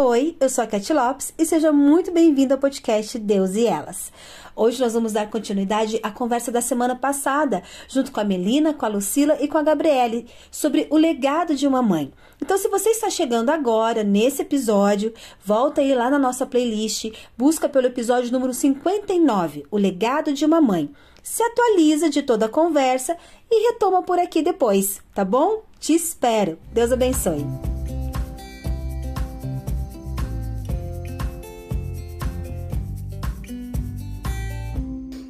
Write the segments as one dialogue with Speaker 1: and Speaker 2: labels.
Speaker 1: Oi, eu sou a Cat Lopes e seja muito bem-vindo ao podcast Deus e Elas. Hoje nós vamos dar continuidade à conversa da semana passada, junto com a Melina, com a Lucila e com a Gabriele, sobre o legado de uma mãe. Então, se você está chegando agora nesse episódio, volta aí lá na nossa playlist, busca pelo episódio número 59, O Legado de uma Mãe. Se atualiza de toda a conversa e retoma por aqui depois, tá bom? Te espero. Deus abençoe.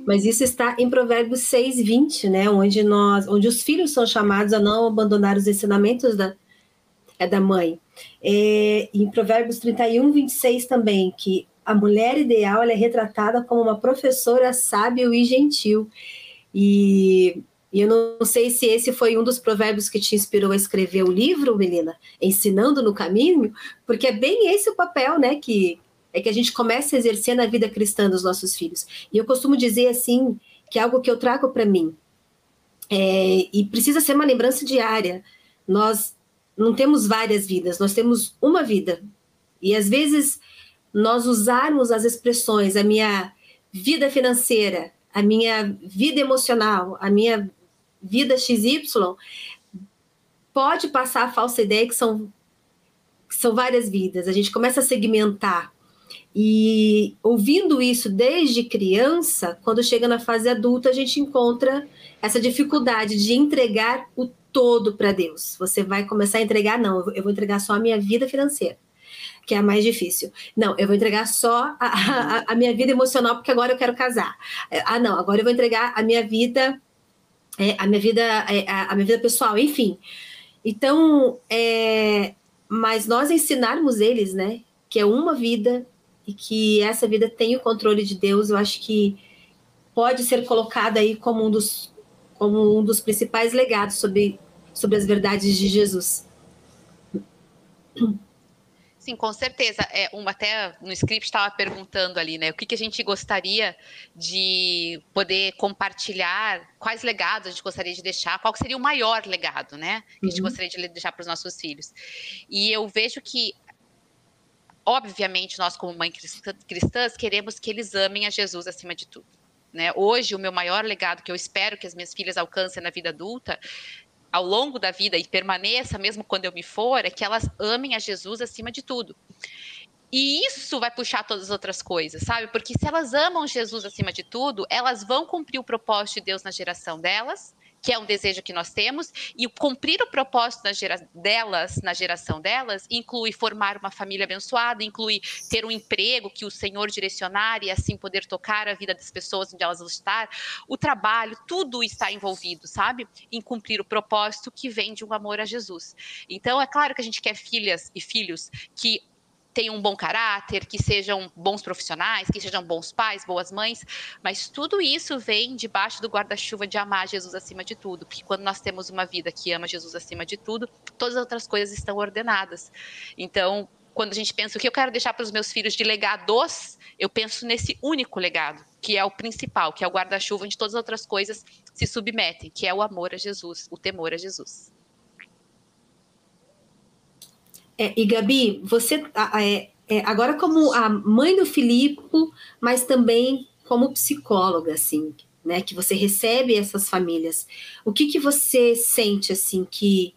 Speaker 1: Mas isso está em Provérbios 6, 20, né? Onde nós, onde os filhos são chamados a não abandonar os ensinamentos da, é da mãe. É, em Provérbios 31, 26 também, que a mulher ideal é retratada como uma professora sábia e gentil. E, e, eu não sei se esse foi um dos provérbios que te inspirou a escrever o livro, Melina, ensinando no caminho, porque é bem esse o papel, né, que, é que a gente comece a exercer na vida cristã dos nossos filhos. E eu costumo dizer assim, que é algo que eu trago para mim, é, e precisa ser uma lembrança diária. Nós não temos várias vidas, nós temos uma vida. E às vezes nós usarmos as expressões, a minha vida financeira, a minha vida emocional, a minha vida XY, pode passar a falsa ideia que são, que são várias vidas. A gente começa a segmentar. E ouvindo isso desde criança, quando chega na fase adulta, a gente encontra essa dificuldade de entregar o todo para Deus. Você vai começar a entregar, não, eu vou entregar só a minha vida financeira, que é a mais difícil. Não, eu vou entregar só a, a, a minha vida emocional, porque agora eu quero casar. Ah, não, agora eu vou entregar a minha vida, é, a minha vida, é, a minha vida pessoal, enfim. Então, é, mas nós ensinarmos eles, né, que é uma vida e que essa vida tem o controle de Deus, eu acho que pode ser colocada aí como um dos, como um dos principais legados sobre, sobre as verdades de Jesus.
Speaker 2: Sim, com certeza. É, uma, até no script estava perguntando ali, né? O que, que a gente gostaria de poder compartilhar, quais legados a gente gostaria de deixar, qual seria o maior legado, né? Que a gente uhum. gostaria de deixar para os nossos filhos. E eu vejo que obviamente, nós, como mães cristãs, queremos que eles amem a Jesus acima de tudo. Né? Hoje, o meu maior legado que eu espero que as minhas filhas alcancem na vida adulta, ao longo da vida e permaneça mesmo quando eu me for, é que elas amem a Jesus acima de tudo. E isso vai puxar todas as outras coisas, sabe? Porque se elas amam Jesus acima de tudo, elas vão cumprir o propósito de Deus na geração delas, que é um desejo que nós temos, e cumprir o propósito na gera, delas, na geração delas, inclui formar uma família abençoada, inclui ter um emprego que o Senhor direcionar e assim poder tocar a vida das pessoas onde elas vão estar, o trabalho, tudo está envolvido, sabe? Em cumprir o propósito que vem de um amor a Jesus. Então, é claro que a gente quer filhas e filhos que tenham um bom caráter, que sejam bons profissionais, que sejam bons pais, boas mães, mas tudo isso vem debaixo do guarda-chuva de amar Jesus acima de tudo, porque quando nós temos uma vida que ama Jesus acima de tudo, todas as outras coisas estão ordenadas. Então, quando a gente pensa o que eu quero deixar para os meus filhos de legados, eu penso nesse único legado, que é o principal, que é o guarda-chuva onde todas as outras coisas se submetem, que é o amor a Jesus, o temor a Jesus.
Speaker 1: É, e Gabi, você é, é, agora como a mãe do Filipe, mas também como psicóloga, assim, né, que você recebe essas famílias, o que que você sente assim que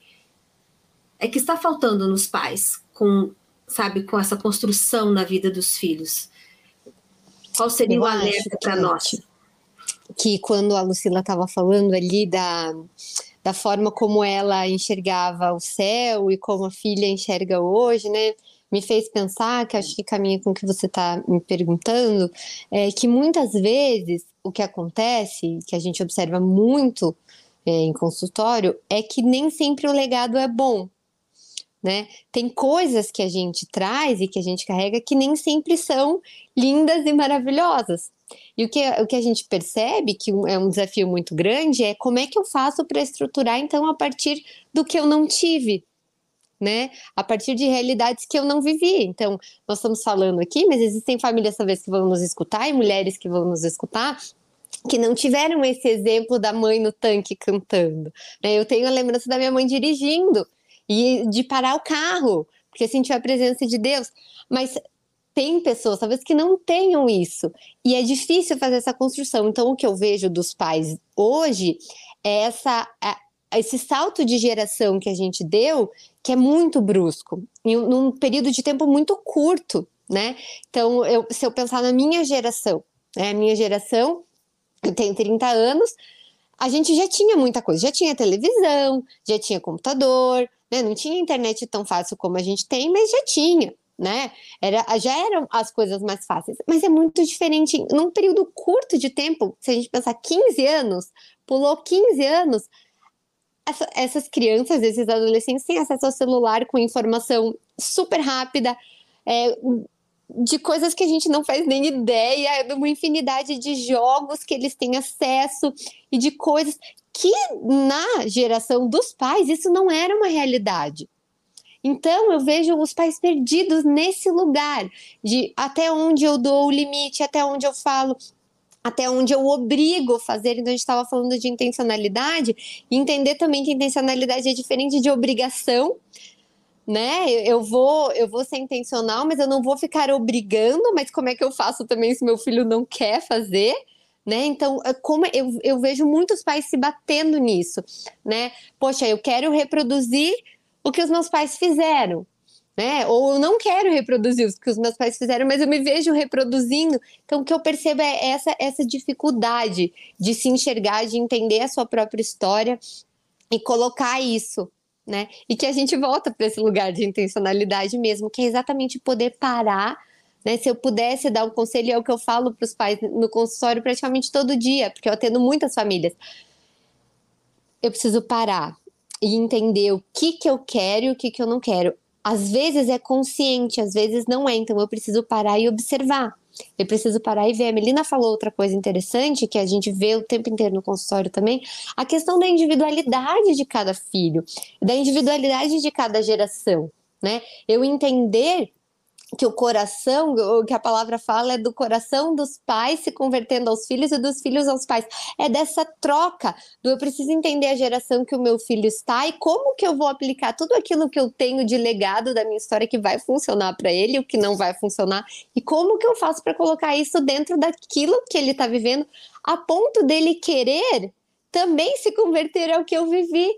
Speaker 1: é que está faltando nos pais com, sabe, com essa construção na vida dos filhos? Qual seria Eu o alerta para nós?
Speaker 3: Que quando a Lucila estava falando ali da da forma como ela enxergava o céu e como a filha enxerga hoje, né? Me fez pensar, que acho que caminha com o que você está me perguntando, é que muitas vezes o que acontece, que a gente observa muito é, em consultório, é que nem sempre o legado é bom. Né? Tem coisas que a gente traz e que a gente carrega que nem sempre são lindas e maravilhosas. E o que, o que a gente percebe, que é um desafio muito grande, é como é que eu faço para estruturar, então, a partir do que eu não tive, né? A partir de realidades que eu não vivi. Então, nós estamos falando aqui, mas existem famílias talvez que vão nos escutar e mulheres que vão nos escutar que não tiveram esse exemplo da mãe no tanque cantando. Né? Eu tenho a lembrança da minha mãe dirigindo e de parar o carro porque sentiu a presença de Deus. Mas tem pessoas, talvez, que não tenham isso. E é difícil fazer essa construção. Então, o que eu vejo dos pais hoje é essa, é, esse salto de geração que a gente deu, que é muito brusco, em um período de tempo muito curto, né? Então, eu, se eu pensar na minha geração, né? A minha geração, eu tenho 30 anos, a gente já tinha muita coisa, já tinha televisão, já tinha computador, né? Não tinha internet tão fácil como a gente tem, mas já tinha né? Era, já eram as coisas mais fáceis, mas é muito diferente. Num período curto de tempo, se a gente pensar 15 anos, pulou 15 anos, essa, essas crianças, esses adolescentes têm acesso ao celular com informação super rápida, é, de coisas que a gente não faz nem ideia, de uma infinidade de jogos que eles têm acesso e de coisas que na geração dos pais isso não era uma realidade. Então eu vejo os pais perdidos nesse lugar de até onde eu dou o limite, até onde eu falo, até onde eu obrigo fazer. Então, a gente estava falando de intencionalidade, e entender também que intencionalidade é diferente de obrigação. Né? Eu vou, eu vou ser intencional, mas eu não vou ficar obrigando. Mas como é que eu faço também se meu filho não quer fazer? Né? Então, é como eu, eu vejo muitos pais se batendo nisso, né? Poxa, eu quero reproduzir o que os meus pais fizeram, né? Ou eu não quero reproduzir o que os meus pais fizeram, mas eu me vejo reproduzindo. Então, o que eu percebo é essa, essa dificuldade de se enxergar, de entender a sua própria história e colocar isso, né? E que a gente volta para esse lugar de intencionalidade mesmo, que é exatamente poder parar. Né, se eu pudesse dar um conselho, é o que eu falo para os pais no consultório praticamente todo dia, porque eu atendo muitas famílias. Eu preciso parar e entender o que, que eu quero e o que, que eu não quero. Às vezes é consciente, às vezes não é, então eu preciso parar e observar. Eu preciso parar e ver. A Melina falou outra coisa interessante que a gente vê o tempo inteiro no consultório também: a questão da individualidade de cada filho, da individualidade de cada geração. Né? Eu entender que o coração, o que a palavra fala é do coração dos pais se convertendo aos filhos e dos filhos aos pais. É dessa troca do eu preciso entender a geração que o meu filho está e como que eu vou aplicar tudo aquilo que eu tenho de legado da minha história que vai funcionar para ele, o que não vai funcionar e como que eu faço para colocar isso dentro daquilo que ele está vivendo, a ponto dele querer também se converter ao que eu vivi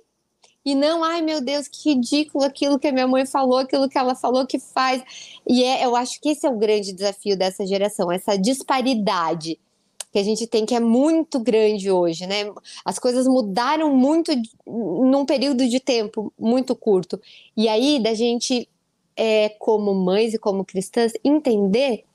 Speaker 3: e não, ai meu Deus, que ridículo aquilo que a minha mãe falou, aquilo que ela falou que faz. E é, eu acho que esse é o grande desafio dessa geração, essa disparidade que a gente tem que é muito grande hoje, né? As coisas mudaram muito num período de tempo muito curto. E aí, da gente, é, como mães e como cristãs, entender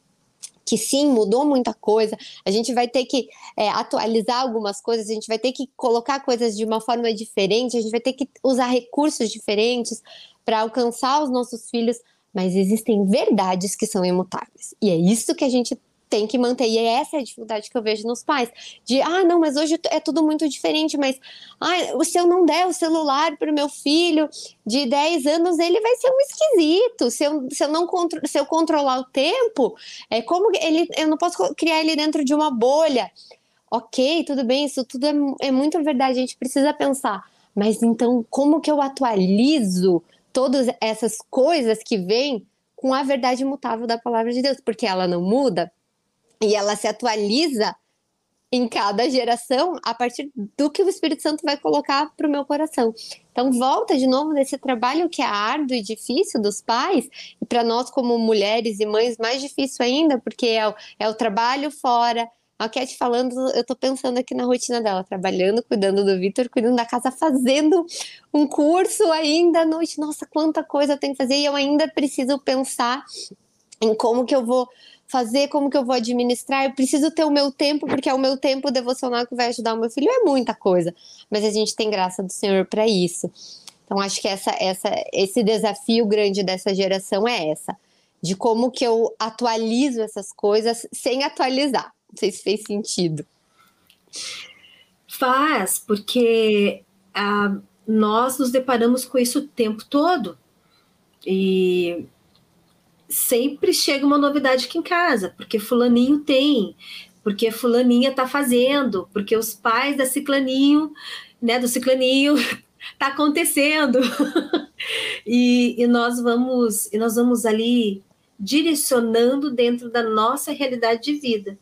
Speaker 3: que sim, mudou muita coisa. A gente vai ter que é, atualizar algumas coisas, a gente vai ter que colocar coisas de uma forma diferente, a gente vai ter que usar recursos diferentes para alcançar os nossos filhos. Mas existem verdades que são imutáveis. E é isso que a gente tem que manter. E essa é a dificuldade que eu vejo nos pais. De, ah, não, mas hoje é tudo muito diferente, mas ah, se eu não der o celular para o meu filho de 10 anos, ele vai ser um esquisito. Se eu, se eu não se eu controlar o tempo, é como ele, eu não posso criar ele dentro de uma bolha. Ok, tudo bem, isso tudo é, é muito verdade, a gente precisa pensar. Mas então, como que eu atualizo todas essas coisas que vêm com a verdade imutável da palavra de Deus? Porque ela não muda, e ela se atualiza em cada geração a partir do que o Espírito Santo vai colocar para o meu coração. Então, volta de novo nesse trabalho que é árduo e difícil dos pais, e para nós, como mulheres e mães, mais difícil ainda, porque é o, é o trabalho fora. A Cat falando, eu estou pensando aqui na rotina dela, trabalhando, cuidando do Vitor, cuidando da casa, fazendo um curso ainda à noite. Nossa, quanta coisa eu tenho que fazer, e eu ainda preciso pensar em como que eu vou fazer, como que eu vou administrar, eu preciso ter o meu tempo, porque é o meu tempo devocional que vai ajudar o meu filho, é muita coisa. Mas a gente tem graça do Senhor para isso. Então acho que essa, essa, esse desafio grande dessa geração é essa, de como que eu atualizo essas coisas sem atualizar. Não sei se fez sentido.
Speaker 1: Faz, porque ah, nós nos deparamos com isso o tempo todo. E sempre chega uma novidade aqui em casa, porque fulaninho tem, porque fulaninha tá fazendo, porque os pais da ciclaninho, né, do ciclaninho tá acontecendo. e, e nós vamos e nós vamos ali direcionando dentro da nossa realidade de vida.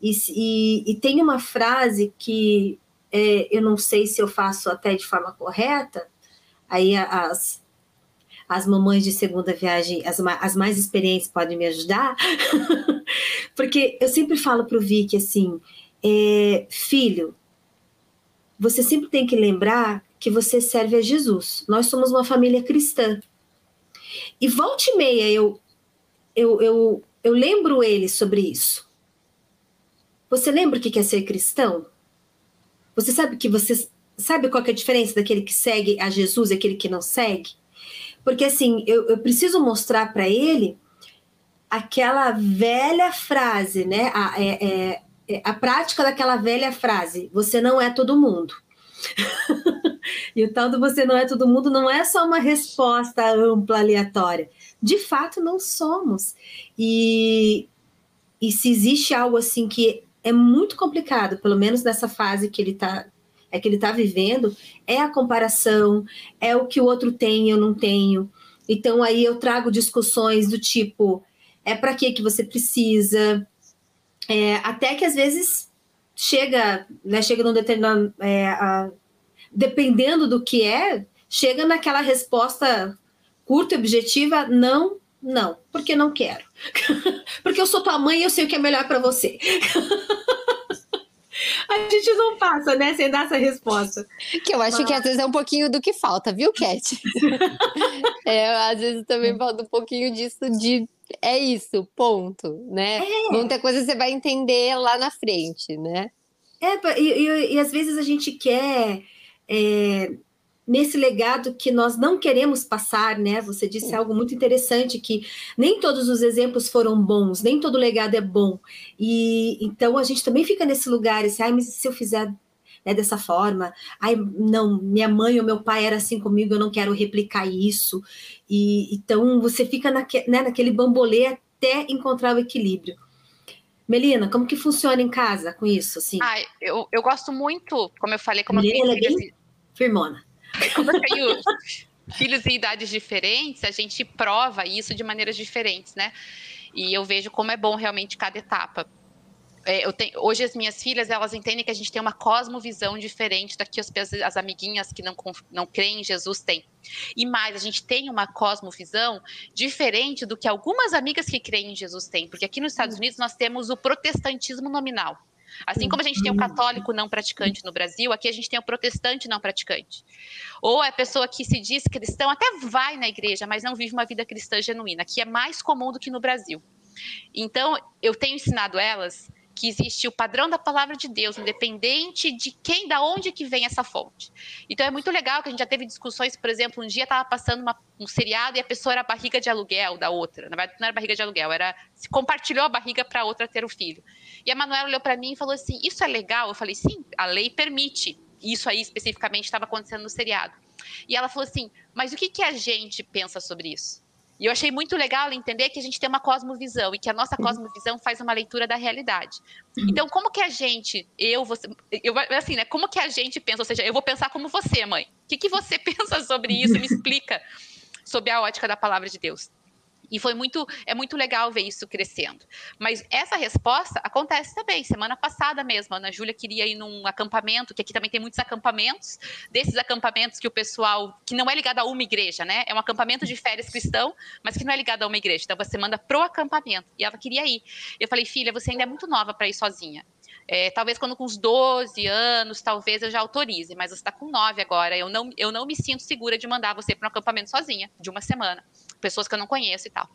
Speaker 1: E, e, e tem uma frase que é, eu não sei se eu faço até de forma correta, aí as, as mamães de segunda viagem, as, as mais experientes podem me ajudar, porque eu sempre falo para o Vicky assim, é, filho, você sempre tem que lembrar que você serve a Jesus. Nós somos uma família cristã. E volta e meia eu, eu, eu, eu lembro ele sobre isso. Você lembra o que é ser cristão? Você sabe que você sabe qual é a diferença daquele que segue a Jesus e aquele que não segue? Porque assim, eu, eu preciso mostrar para ele aquela velha frase, né? A, é, é, é, a prática daquela velha frase: você não é todo mundo. e o tal do você não é todo mundo não é só uma resposta ampla, aleatória. De fato, não somos. E, e se existe algo assim que é muito complicado, pelo menos nessa fase que ele está é que ele está vivendo, é a comparação, é o que o outro tem e eu não tenho. Então aí eu trago discussões do tipo, é para que que você precisa? É, até que às vezes chega, né, chega num determinado, é, a, dependendo do que é, chega naquela resposta curta e objetiva, não, não, porque não quero. porque eu sou tua mãe e eu sei o que é melhor para você. A gente não passa, né, sem dar essa resposta.
Speaker 3: Que eu acho Mas... que às vezes é um pouquinho do que falta, viu, Cat? é, às vezes também falta um pouquinho disso de é isso, ponto, né? É. Muita coisa você vai entender lá na frente, né?
Speaker 1: É, e, e, e às vezes a gente quer é, nesse legado que nós não queremos passar, né? Você disse algo muito interessante que nem todos os exemplos foram bons, nem todo legado é bom. E então a gente também fica nesse lugar, assim, ai, mas se eu fizer né, dessa forma, ai, não, minha mãe ou meu pai era assim comigo, eu não quero replicar isso. E então você fica naque, né, naquele bambolê até encontrar o equilíbrio. Melina, como que funciona em casa com isso? Assim?
Speaker 2: Ah, eu, eu gosto muito, como eu falei, como
Speaker 1: Melina, eu tenho, é bem firmona.
Speaker 2: Como eu tenho filhos em idades diferentes, a gente prova isso de maneiras diferentes, né? E eu vejo como é bom realmente cada etapa. É, tenho, hoje as minhas filhas elas entendem que a gente tem uma cosmovisão diferente da que as, as amiguinhas que não, não creem em Jesus têm. E mais, a gente tem uma cosmovisão diferente do que algumas amigas que creem em Jesus têm, porque aqui nos Estados Unidos nós temos o protestantismo nominal. Assim como a gente tem o católico não praticante no Brasil, aqui a gente tem o protestante não praticante. Ou a pessoa que se diz cristão, até vai na igreja, mas não vive uma vida cristã genuína, que é mais comum do que no Brasil. Então, eu tenho ensinado elas que existe o padrão da palavra de Deus, independente de quem, da onde que vem essa fonte. Então é muito legal que a gente já teve discussões, por exemplo, um dia estava passando uma, um seriado e a pessoa era a barriga de aluguel da outra. Na verdade, não era barriga de aluguel, era se compartilhou a barriga para a outra ter o filho. E a Manuela olhou para mim e falou assim: "Isso é legal?" Eu falei: "Sim, a lei permite." Isso aí especificamente estava acontecendo no seriado. E ela falou assim: "Mas o que que a gente pensa sobre isso?" E eu achei muito legal entender que a gente tem uma cosmovisão e que a nossa uhum. cosmovisão faz uma leitura da realidade. Uhum. Então, como que a gente, eu, você, eu, assim, né? Como que a gente pensa? Ou seja, eu vou pensar como você, mãe. O que, que você pensa sobre isso? Me explica sobre a ótica da palavra de Deus. E foi muito, é muito legal ver isso crescendo. Mas essa resposta acontece também. Semana passada mesmo, a Ana Júlia queria ir num acampamento, que aqui também tem muitos acampamentos, desses acampamentos que o pessoal, que não é ligado a uma igreja, né? É um acampamento de férias cristão, mas que não é ligado a uma igreja. Então você manda pro acampamento. E ela queria ir. Eu falei, filha, você ainda é muito nova para ir sozinha. É, talvez quando com uns 12 anos, talvez eu já autorize, mas você está com 9 agora. Eu não, eu não me sinto segura de mandar você para um acampamento sozinha, de uma semana pessoas que eu não conheço e tal.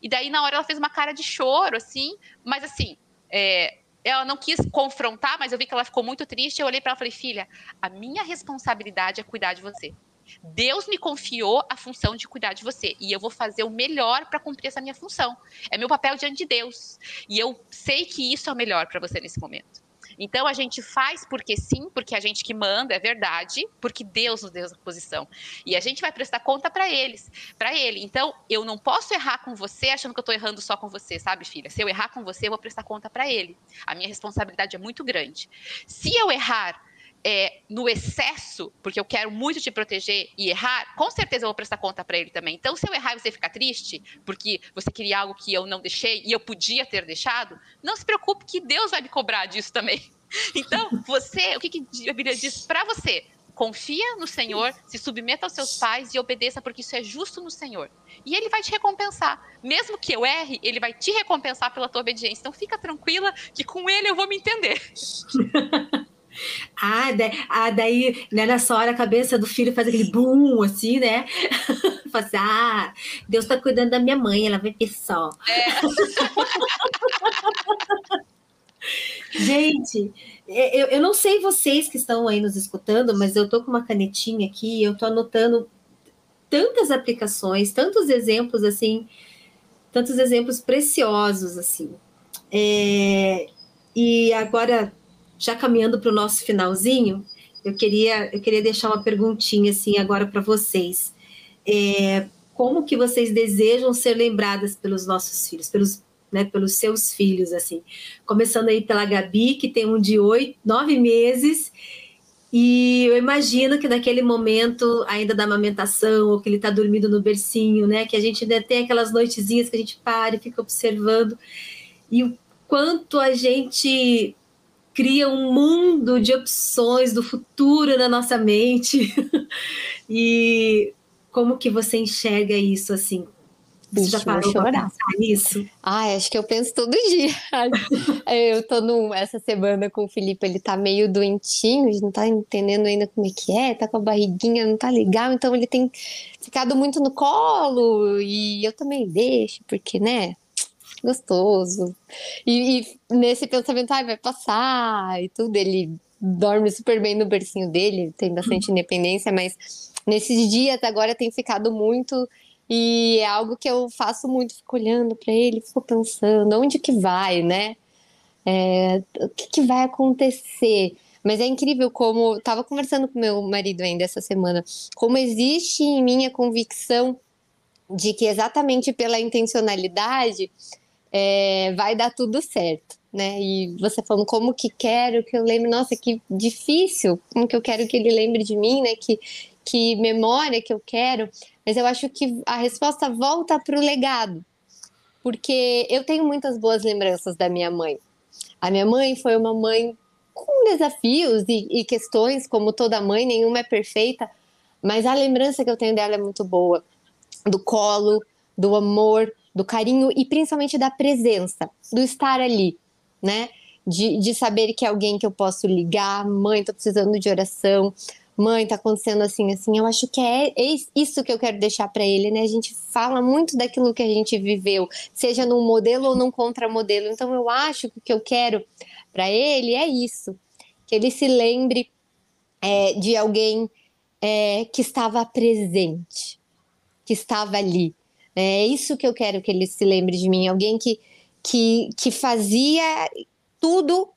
Speaker 2: E daí, na hora, ela fez uma cara de choro, assim, mas assim, é, ela não quis confrontar, mas eu vi que ela ficou muito triste. Eu olhei para ela e falei: filha, a minha responsabilidade é cuidar de você. Deus me confiou a função de cuidar de você e eu vou fazer o melhor para cumprir essa minha função. É meu papel diante de Deus e eu sei que isso é o melhor para você nesse momento. Então a gente faz porque sim, porque a gente que manda, é verdade, porque Deus nos deu essa posição. E a gente vai prestar conta para eles, para ele. Então eu não posso errar com você achando que eu estou errando só com você, sabe, filha? Se eu errar com você, eu vou prestar conta para ele. A minha responsabilidade é muito grande. Se eu errar é, no excesso, porque eu quero muito te proteger e errar, com certeza eu vou prestar conta para ele também. Então, se eu errar e você ficar triste, porque você queria algo que eu não deixei e eu podia ter deixado, não se preocupe que Deus vai me cobrar disso também. Então, você, o que, que a Bíblia diz para você? Confia no Senhor, se submeta aos seus pais e obedeça, porque isso é justo no Senhor. E ele vai te recompensar. Mesmo que eu erre, ele vai te recompensar pela tua obediência. Então fica tranquila que com ele eu vou me entender.
Speaker 1: Ah, daí, ah, daí né, nessa hora a cabeça do filho faz aquele boom, assim, né? Faz assim, ah, Deus tá cuidando da minha mãe, ela vai ver só. É. Gente, é, eu, eu não sei vocês que estão aí nos escutando, mas eu tô com uma canetinha aqui, eu tô anotando tantas aplicações, tantos exemplos, assim, tantos exemplos preciosos, assim. É, e agora já caminhando para o nosso finalzinho, eu queria, eu queria deixar uma perguntinha assim agora para vocês. É, como que vocês desejam ser lembradas pelos nossos filhos, pelos, né, pelos seus filhos, assim? Começando aí pela Gabi, que tem um de oito, nove meses, e eu imagino que naquele momento, ainda da amamentação, ou que ele está dormindo no bercinho, né? Que a gente ainda tem aquelas noitezinhas que a gente para e fica observando. E o quanto a gente cria um mundo de opções do futuro na nossa mente. e como que você enxerga isso assim? Você já parou para pensar nisso?
Speaker 3: Ah, acho que eu penso todo dia. eu tô num, essa semana com o Felipe, ele tá meio doentinho, não tá entendendo ainda como é que é, tá com a barriguinha, não tá legal, então ele tem ficado muito no colo e eu também deixo, porque, né, gostoso. E, e nesse pensamento, ai, vai passar e tudo, ele dorme super bem no bercinho dele, tem bastante uhum. independência, mas nesses dias agora tem ficado muito e é algo que eu faço muito, fico olhando para ele, fico pensando, onde que vai, né? É, o que, que vai acontecer? Mas é incrível como estava conversando com meu marido ainda essa semana, como existe em mim a convicção de que exatamente pela intencionalidade é, vai dar tudo certo, né? E você falando como que quero que eu lembre, nossa, que difícil, como que eu quero que ele lembre de mim, né? Que, que memória que eu quero, mas eu acho que a resposta volta para o legado, porque eu tenho muitas boas lembranças da minha mãe. A minha mãe foi uma mãe com desafios e, e questões, como toda mãe, nenhuma é perfeita, mas a lembrança que eu tenho dela é muito boa. Do colo, do amor, do carinho e principalmente da presença, do estar ali, né? De, de saber que é alguém que eu posso ligar, mãe, tô precisando de oração, mãe, tá acontecendo assim, assim. Eu acho que é, é isso que eu quero deixar para ele, né? A gente fala muito daquilo que a gente viveu, seja num modelo ou num contramodelo. Então eu acho que o que eu quero para ele é isso, que ele se lembre é, de alguém é, que estava presente, que estava ali, é isso que eu quero que ele se lembre de mim, alguém que, que, que fazia tudo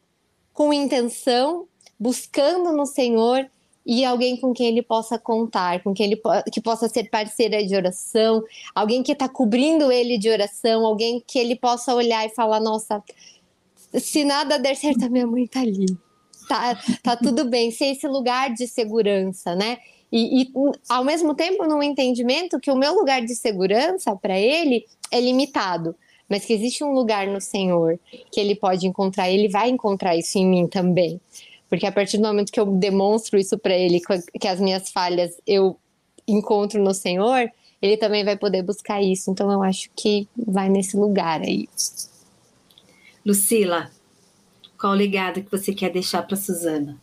Speaker 3: com intenção, buscando no Senhor e alguém com quem ele possa contar, com quem ele que possa ser parceira de oração, alguém que está cobrindo ele de oração, alguém que ele possa olhar e falar: nossa, se nada der certo, a minha mãe está ali. Tá, tá tudo bem, ser esse lugar de segurança, né? E, e, ao mesmo tempo, num entendimento que o meu lugar de segurança para ele é limitado, mas que existe um lugar no Senhor que ele pode encontrar, ele vai encontrar isso em mim também. Porque a partir do momento que eu demonstro isso para ele, que as minhas falhas eu encontro no Senhor, ele também vai poder buscar isso. Então eu acho que vai nesse lugar aí.
Speaker 1: Lucila, qual o legado que você quer deixar para Suzana?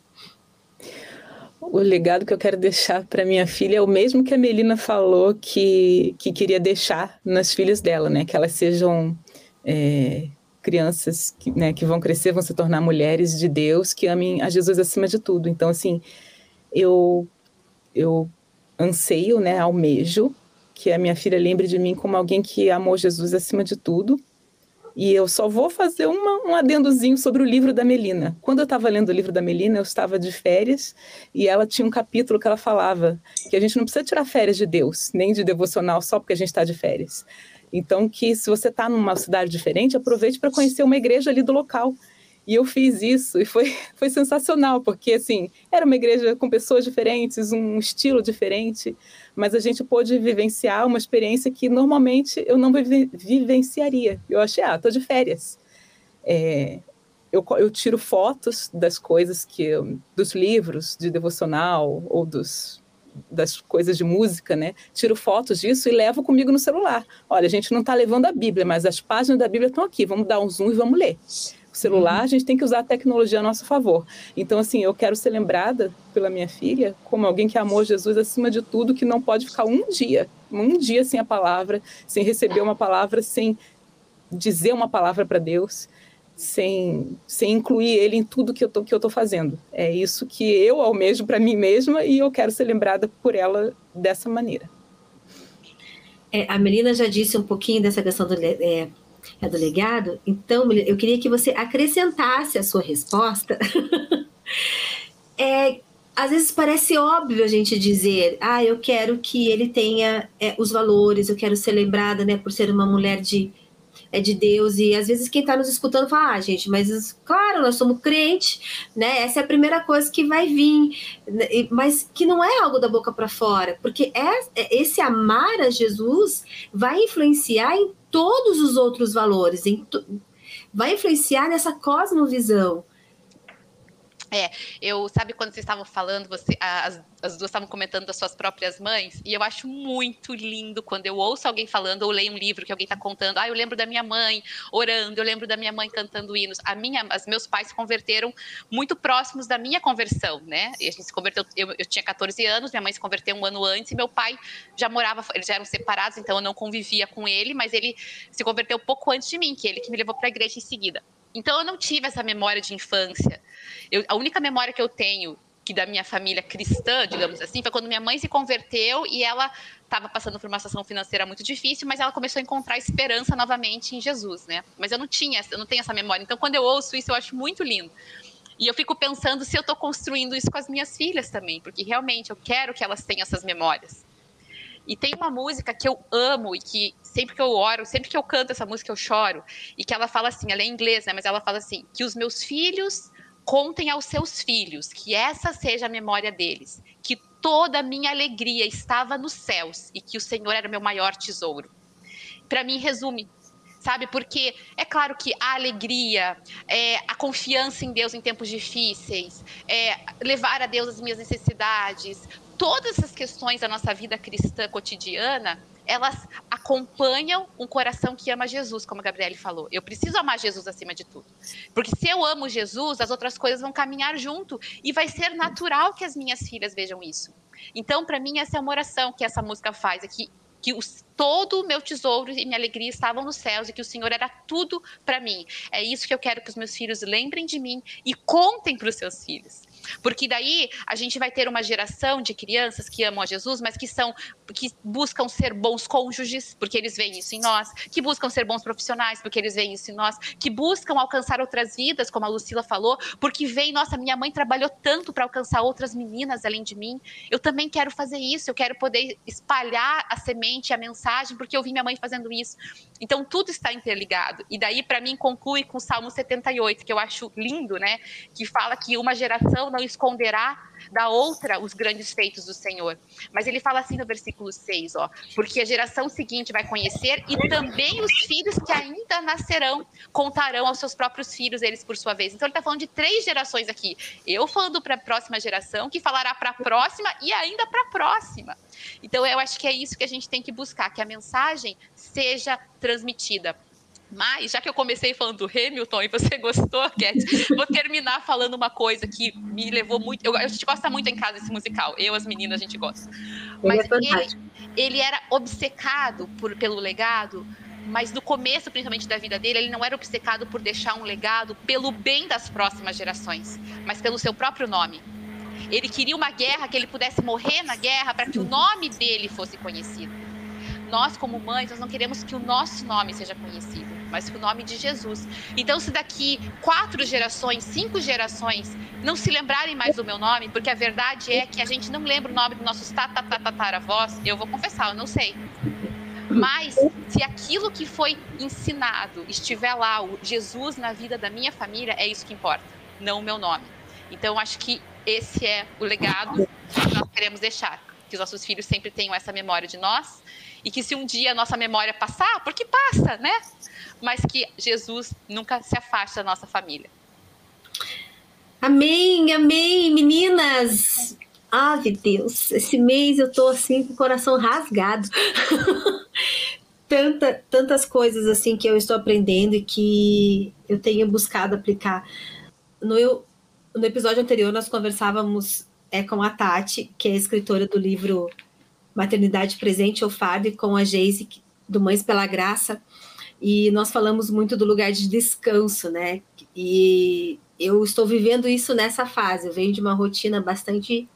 Speaker 4: O legado que eu quero deixar para minha filha é o mesmo que a Melina falou que, que queria deixar nas filhas dela, né? Que elas sejam é, crianças que, né, que vão crescer, vão se tornar mulheres de Deus, que amem a Jesus acima de tudo. Então, assim, eu, eu anseio, né, almejo que a minha filha lembre de mim como alguém que amou Jesus acima de tudo e eu só vou fazer uma, um adendozinho sobre o livro da Melina. Quando eu estava lendo o livro da Melina, eu estava de férias e ela tinha um capítulo que ela falava que a gente não precisa tirar férias de Deus, nem de devocional, só porque a gente está de férias. Então, que se você está numa cidade diferente, aproveite para conhecer uma igreja ali do local. E eu fiz isso e foi, foi sensacional, porque assim, era uma igreja com pessoas diferentes, um estilo diferente, mas a gente pôde vivenciar uma experiência que normalmente eu não vive, vivenciaria. Eu achei, ah, tô de férias. É, eu, eu, tiro fotos das coisas que dos livros de devocional ou dos das coisas de música, né? Tiro fotos disso e levo comigo no celular. Olha, a gente não está levando a Bíblia, mas as páginas da Bíblia estão aqui. Vamos dar um zoom e vamos ler o celular, uhum. a gente tem que usar a tecnologia a nosso favor. Então, assim, eu quero ser lembrada pela minha filha como alguém que amou Jesus acima de tudo, que não pode ficar um dia, um dia sem a palavra, sem receber uma palavra, sem dizer uma palavra para Deus, sem, sem incluir ele em tudo que eu tô, que eu tô fazendo. É isso que eu almejo para mim mesma e eu quero ser lembrada por ela dessa maneira.
Speaker 1: É, a Melina já disse um pouquinho dessa questão do, é, é do legado. Então, eu queria que você acrescentasse a sua resposta. é, às vezes parece óbvio a gente dizer, ah, eu quero que ele tenha é, os valores, eu quero ser lembrada, né, por ser uma mulher de, é de Deus. E às vezes quem está nos escutando fala, ah, gente, mas claro, nós somos crente, né? Essa é a primeira coisa que vai vir, né, mas que não é algo da boca para fora, porque é, é, esse amar a Jesus vai influenciar em todos os outros valores, vai influenciar nessa cosmovisão.
Speaker 2: É, eu sabe quando vocês estavam falando, você, as, as duas estavam comentando das suas próprias mães, e eu acho muito lindo quando eu ouço alguém falando ou leio um livro que alguém está contando, ah, eu lembro da minha mãe orando, eu lembro da minha mãe cantando hinos. A minha, os meus pais se converteram muito próximos da minha conversão, né? E a gente se converteu, eu, eu tinha 14 anos, minha mãe se converteu um ano antes, e meu pai já morava, eles já eram separados, então eu não convivia com ele, mas ele se converteu pouco antes de mim, que ele que me levou para a igreja em seguida. Então eu não tive essa memória de infância. Eu, a única memória que eu tenho que da minha família cristã, digamos assim, foi quando minha mãe se converteu e ela estava passando por uma situação financeira muito difícil, mas ela começou a encontrar esperança novamente em Jesus, né? Mas eu não tinha, eu não tenho essa memória. Então quando eu ouço isso, eu acho muito lindo. E eu fico pensando se eu estou construindo isso com as minhas filhas também, porque realmente eu quero que elas tenham essas memórias. E tem uma música que eu amo e que sempre que eu oro, sempre que eu canto essa música eu choro, e que ela fala assim, ela é em inglês, né, mas ela fala assim, que os meus filhos contem aos seus filhos, que essa seja a memória deles, que toda a minha alegria estava nos céus e que o Senhor era o meu maior tesouro. Para mim resume sabe? Porque é claro que a alegria, é, a confiança em Deus em tempos difíceis, é, levar a Deus as minhas necessidades, todas essas questões da nossa vida cristã cotidiana, elas acompanham um coração que ama Jesus, como a Gabriele falou. Eu preciso amar Jesus acima de tudo. Porque se eu amo Jesus, as outras coisas vão caminhar junto e vai ser natural que as minhas filhas vejam isso. Então, para mim, essa é uma oração que essa música faz, é que que os, todo o meu tesouro e minha alegria estavam nos céus e que o Senhor era tudo para mim. É isso que eu quero que os meus filhos lembrem de mim e contem para os seus filhos. Porque daí a gente vai ter uma geração de crianças que amam a Jesus, mas que são que buscam ser bons cônjuges, porque eles veem isso em nós, que buscam ser bons profissionais, porque eles veem isso em nós, que buscam alcançar outras vidas, como a Lucila falou, porque vem, nossa, minha mãe trabalhou tanto para alcançar outras meninas além de mim. Eu também quero fazer isso, eu quero poder espalhar a semente, a mensagem, porque eu vi minha mãe fazendo isso. Então tudo está interligado. E daí para mim conclui com o Salmo 78, que eu acho lindo, né? Que fala que uma geração não esconderá da outra os grandes feitos do Senhor. Mas ele fala assim no versículo 6, ó, porque a geração seguinte vai conhecer e também os filhos que ainda nascerão contarão aos seus próprios filhos, eles por sua vez. Então ele está falando de três gerações aqui. Eu falando para a próxima geração, que falará para a próxima e ainda para a próxima. Então eu acho que é isso que a gente tem que buscar, que a mensagem seja transmitida mas, já que eu comecei falando do Hamilton e você gostou, Cat, vou terminar falando uma coisa que me levou muito. Eu, a gente gosta muito em casa desse musical. Eu, as meninas, a gente gosta. Mas é ele, ele, era obcecado por, pelo legado, mas no começo, principalmente da vida dele, ele não era obcecado por deixar um legado pelo bem das próximas gerações, mas pelo seu próprio nome. Ele queria uma guerra, que ele pudesse morrer na guerra para que o nome dele fosse conhecido. Nós, como mães, nós não queremos que o nosso nome seja conhecido mas com o nome de Jesus. Então, se daqui quatro gerações, cinco gerações, não se lembrarem mais do meu nome, porque a verdade é que a gente não lembra o nome dos nossos tatatatataravós, eu vou confessar, eu não sei. Mas se aquilo que foi ensinado estiver lá, o Jesus na vida da minha família, é isso que importa, não o meu nome. Então, acho que esse é o legado que nós queremos deixar. Que os nossos filhos sempre tenham essa memória de nós e que se um dia a nossa memória passar, porque passa, né? Mas que Jesus nunca se afaste da nossa família.
Speaker 1: Amém, amém, meninas. Ave Deus, esse mês eu tô assim com o coração rasgado. Tanta, tantas coisas assim que eu estou aprendendo e que eu tenho buscado aplicar. No, no episódio anterior nós conversávamos é, com a Tati, que é escritora do livro Maternidade Presente ou Fardo, e com a Geise, do Mães pela Graça, e nós falamos muito do lugar de descanso, né? E eu estou vivendo isso nessa fase. Eu venho de uma rotina bastante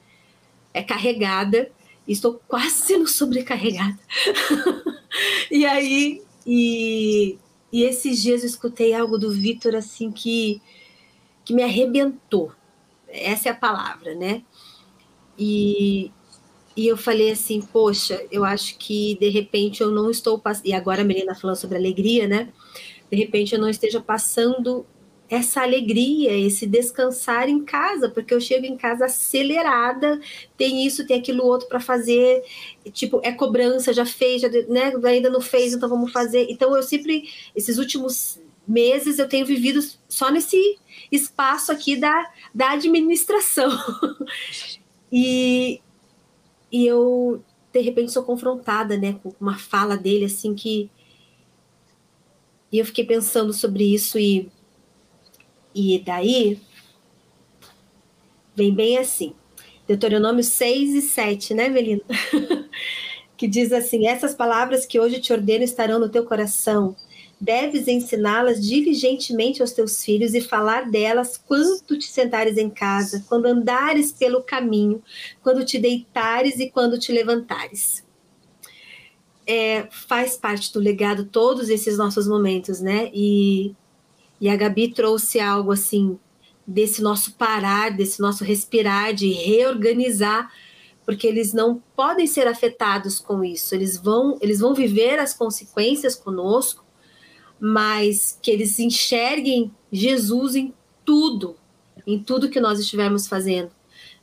Speaker 1: é, carregada, estou quase sendo sobrecarregada. e aí, e, e esses dias eu escutei algo do Vitor assim que, que me arrebentou. Essa é a palavra, né? E, e eu falei assim, poxa, eu acho que de repente eu não estou passando. E agora a menina falando sobre alegria, né? De repente eu não esteja passando essa alegria, esse descansar em casa, porque eu chego em casa acelerada, tem isso, tem aquilo outro para fazer, tipo, é cobrança, já fez, já, né, ainda não fez, então vamos fazer. Então eu sempre, esses últimos meses, eu tenho vivido só nesse espaço aqui da, da administração. e, e eu, de repente, sou confrontada, né, com uma fala dele, assim, que. E eu fiquei pensando sobre isso e e daí vem bem assim. Deuteronômio 6 e 7, né, Melina? que diz assim: Essas palavras que hoje te ordeno estarão no teu coração. Deves ensiná-las diligentemente aos teus filhos e falar delas quando te sentares em casa, quando andares pelo caminho, quando te deitares e quando te levantares. É, faz parte do legado todos esses nossos momentos, né? E e a Gabi trouxe algo assim desse nosso parar, desse nosso respirar, de reorganizar, porque eles não podem ser afetados com isso. Eles vão, eles vão viver as consequências conosco, mas que eles enxerguem Jesus em tudo, em tudo que nós estivermos fazendo.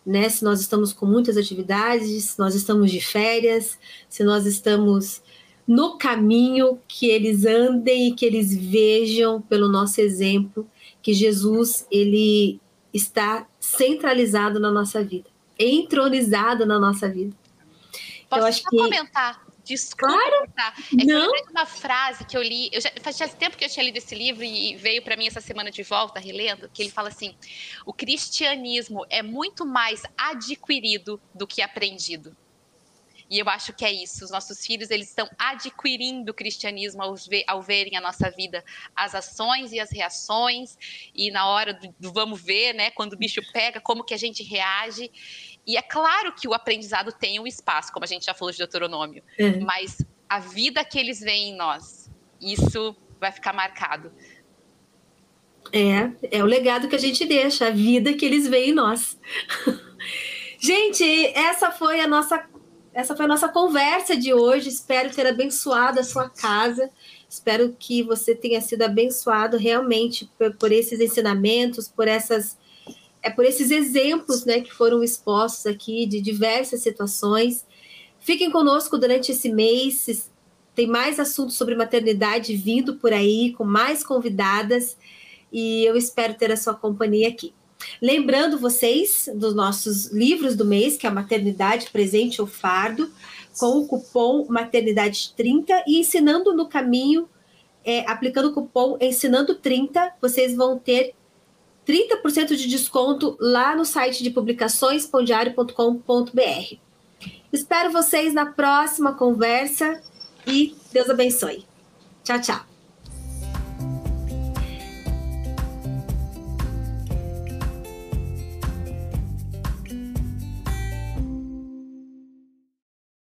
Speaker 1: Né? Se nós estamos com muitas atividades, se nós estamos de férias, se nós estamos no caminho que eles andem e que eles vejam pelo nosso exemplo que Jesus ele está centralizado na nossa vida, entronizado na nossa vida.
Speaker 2: Posso então, acho que... comentar? Desculpa, claro. tá? É não. que eu uma frase que eu li, eu já fazia tempo que eu tinha lido esse livro e veio para mim essa semana de volta, relendo, que ele fala assim: o cristianismo é muito mais adquirido do que aprendido. E eu acho que é isso. Os nossos filhos eles estão adquirindo o cristianismo ao, ver, ao verem a nossa vida, as ações e as reações, e na hora do, do, vamos ver, né, quando o bicho pega, como que a gente reage. E é claro que o aprendizado tem um espaço, como a gente já falou de Deuteronômio, uhum. mas a vida que eles veem em nós, isso vai ficar marcado.
Speaker 1: É, é o legado que a gente deixa, a vida que eles veem em nós. gente, essa foi a nossa essa foi a nossa conversa de hoje. Espero ter abençoado a sua casa. Espero que você tenha sido abençoado realmente por, por esses ensinamentos, por essas é por esses exemplos, né, que foram expostos aqui de diversas situações. Fiquem conosco durante esse mês. Tem mais assuntos sobre maternidade vindo por aí, com mais convidadas, e eu espero ter a sua companhia aqui. Lembrando vocês dos nossos livros do mês, que é a Maternidade Presente ou Fardo, com o cupom Maternidade 30 e ensinando no caminho, é, aplicando o cupom Ensinando 30, vocês vão ter 30% de desconto lá no site de publicações pondiário.com.br. Espero vocês na próxima conversa e Deus abençoe. Tchau, tchau.